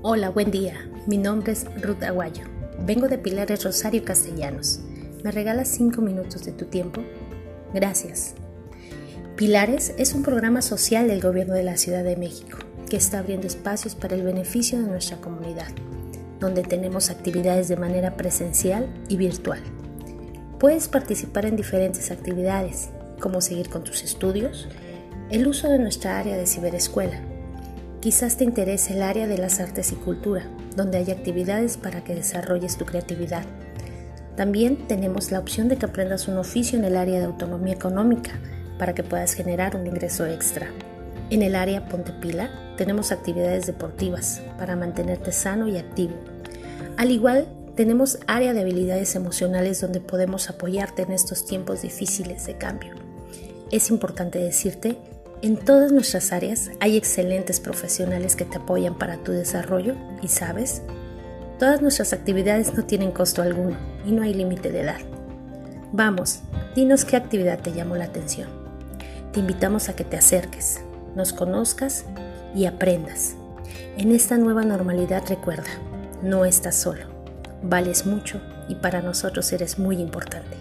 Hola, buen día. Mi nombre es Ruth Aguayo. Vengo de Pilares Rosario Castellanos. ¿Me regalas cinco minutos de tu tiempo? Gracias. Pilares es un programa social del Gobierno de la Ciudad de México que está abriendo espacios para el beneficio de nuestra comunidad, donde tenemos actividades de manera presencial y virtual. Puedes participar en diferentes actividades, como seguir con tus estudios, el uso de nuestra área de ciberescuela, Quizás te interese el área de las artes y cultura, donde hay actividades para que desarrolles tu creatividad. También tenemos la opción de que aprendas un oficio en el área de autonomía económica para que puedas generar un ingreso extra. En el área Pontepila tenemos actividades deportivas para mantenerte sano y activo. Al igual, tenemos área de habilidades emocionales donde podemos apoyarte en estos tiempos difíciles de cambio. Es importante decirte en todas nuestras áreas hay excelentes profesionales que te apoyan para tu desarrollo y sabes, todas nuestras actividades no tienen costo alguno y no hay límite de edad. Vamos, dinos qué actividad te llamó la atención. Te invitamos a que te acerques, nos conozcas y aprendas. En esta nueva normalidad recuerda, no estás solo, vales mucho y para nosotros eres muy importante.